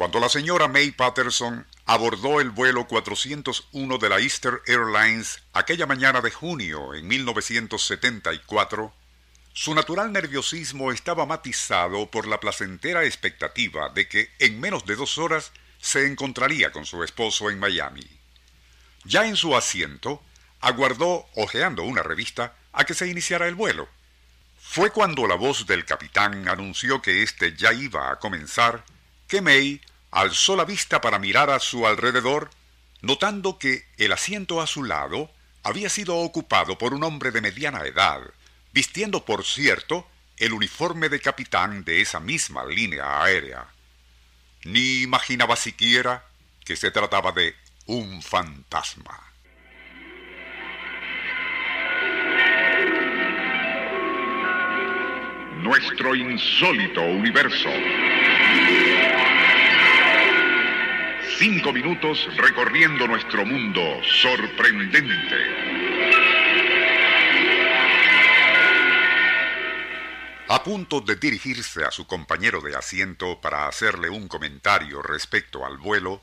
Cuando la señora May Patterson abordó el vuelo 401 de la Easter Airlines aquella mañana de junio en 1974, su natural nerviosismo estaba matizado por la placentera expectativa de que en menos de dos horas se encontraría con su esposo en Miami. Ya en su asiento, aguardó, hojeando una revista, a que se iniciara el vuelo. Fue cuando la voz del capitán anunció que éste ya iba a comenzar, que May alzó la vista para mirar a su alrededor, notando que el asiento a su lado había sido ocupado por un hombre de mediana edad, vistiendo, por cierto, el uniforme de capitán de esa misma línea aérea. Ni imaginaba siquiera que se trataba de un fantasma. Nuestro insólito universo. Cinco minutos recorriendo nuestro mundo sorprendente. A punto de dirigirse a su compañero de asiento para hacerle un comentario respecto al vuelo,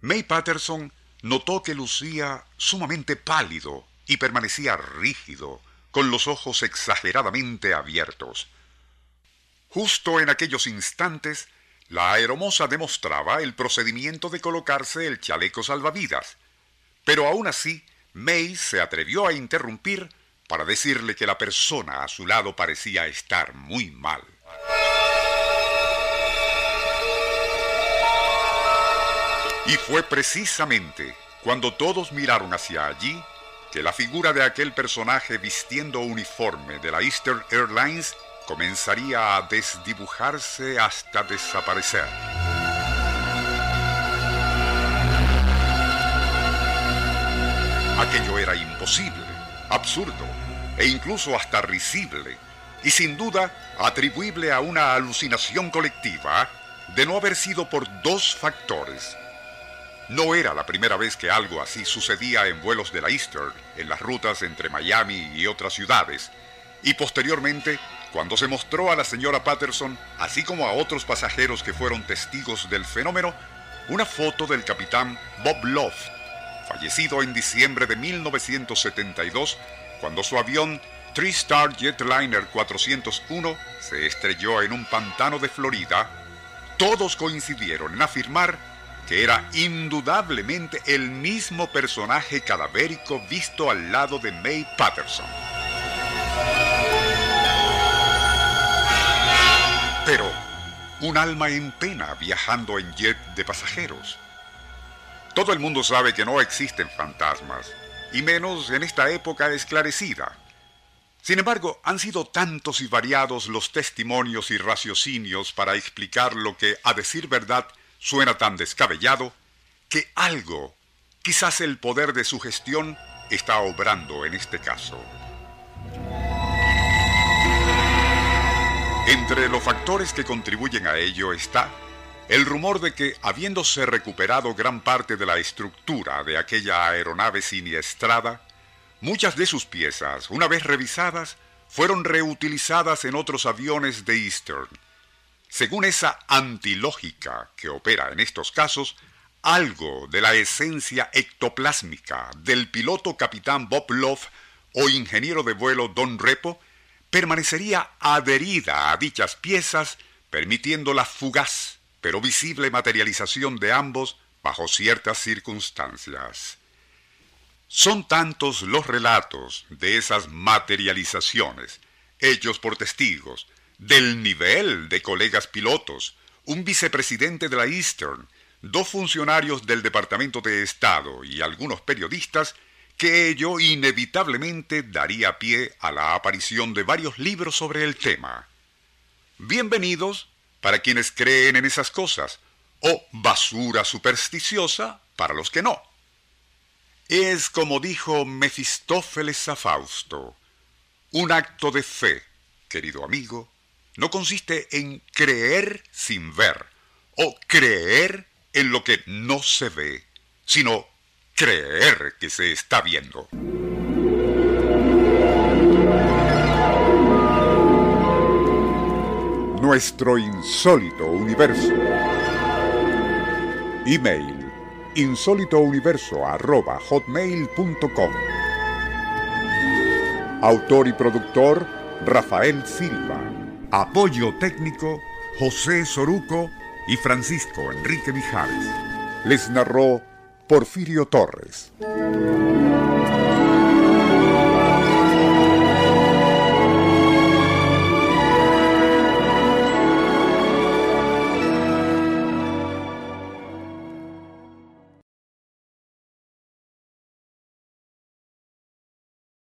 May Patterson notó que lucía sumamente pálido y permanecía rígido, con los ojos exageradamente abiertos. Justo en aquellos instantes, la aeromoza demostraba el procedimiento de colocarse el chaleco salvavidas, pero aún así May se atrevió a interrumpir para decirle que la persona a su lado parecía estar muy mal. Y fue precisamente cuando todos miraron hacia allí que la figura de aquel personaje vistiendo uniforme de la Eastern Airlines comenzaría a desdibujarse hasta desaparecer. Aquello era imposible, absurdo e incluso hasta risible, y sin duda atribuible a una alucinación colectiva de no haber sido por dos factores. No era la primera vez que algo así sucedía en vuelos de la Eastern, en las rutas entre Miami y otras ciudades, y posteriormente cuando se mostró a la señora Patterson, así como a otros pasajeros que fueron testigos del fenómeno, una foto del capitán Bob Loft, fallecido en diciembre de 1972, cuando su avión Three-Star Jetliner 401 se estrelló en un pantano de Florida, todos coincidieron en afirmar que era indudablemente el mismo personaje cadavérico visto al lado de May Patterson. Pero, un alma en pena viajando en jet de pasajeros. Todo el mundo sabe que no existen fantasmas, y menos en esta época esclarecida. Sin embargo, han sido tantos y variados los testimonios y raciocinios para explicar lo que, a decir verdad, suena tan descabellado, que algo, quizás el poder de su gestión, está obrando en este caso. Entre los factores que contribuyen a ello está el rumor de que, habiéndose recuperado gran parte de la estructura de aquella aeronave siniestrada, muchas de sus piezas, una vez revisadas, fueron reutilizadas en otros aviones de Eastern. Según esa antilógica que opera en estos casos, algo de la esencia ectoplásmica del piloto capitán Bob Love o ingeniero de vuelo Don Repo permanecería adherida a dichas piezas, permitiendo la fugaz pero visible materialización de ambos bajo ciertas circunstancias. Son tantos los relatos de esas materializaciones, hechos por testigos, del nivel de colegas pilotos, un vicepresidente de la Eastern, dos funcionarios del Departamento de Estado y algunos periodistas que ello inevitablemente daría pie a la aparición de varios libros sobre el tema. Bienvenidos para quienes creen en esas cosas, o basura supersticiosa para los que no. Es como dijo Mefistófeles a Fausto, un acto de fe, querido amigo, no consiste en creer sin ver o creer en lo que no se ve, sino creer que se está viendo. Nuestro insólito universo. Email insólitouniverso.hotmail.com Autor y productor Rafael Silva. Apoyo técnico José Soruco y Francisco Enrique Mijares. Les narró Porfirio Torres.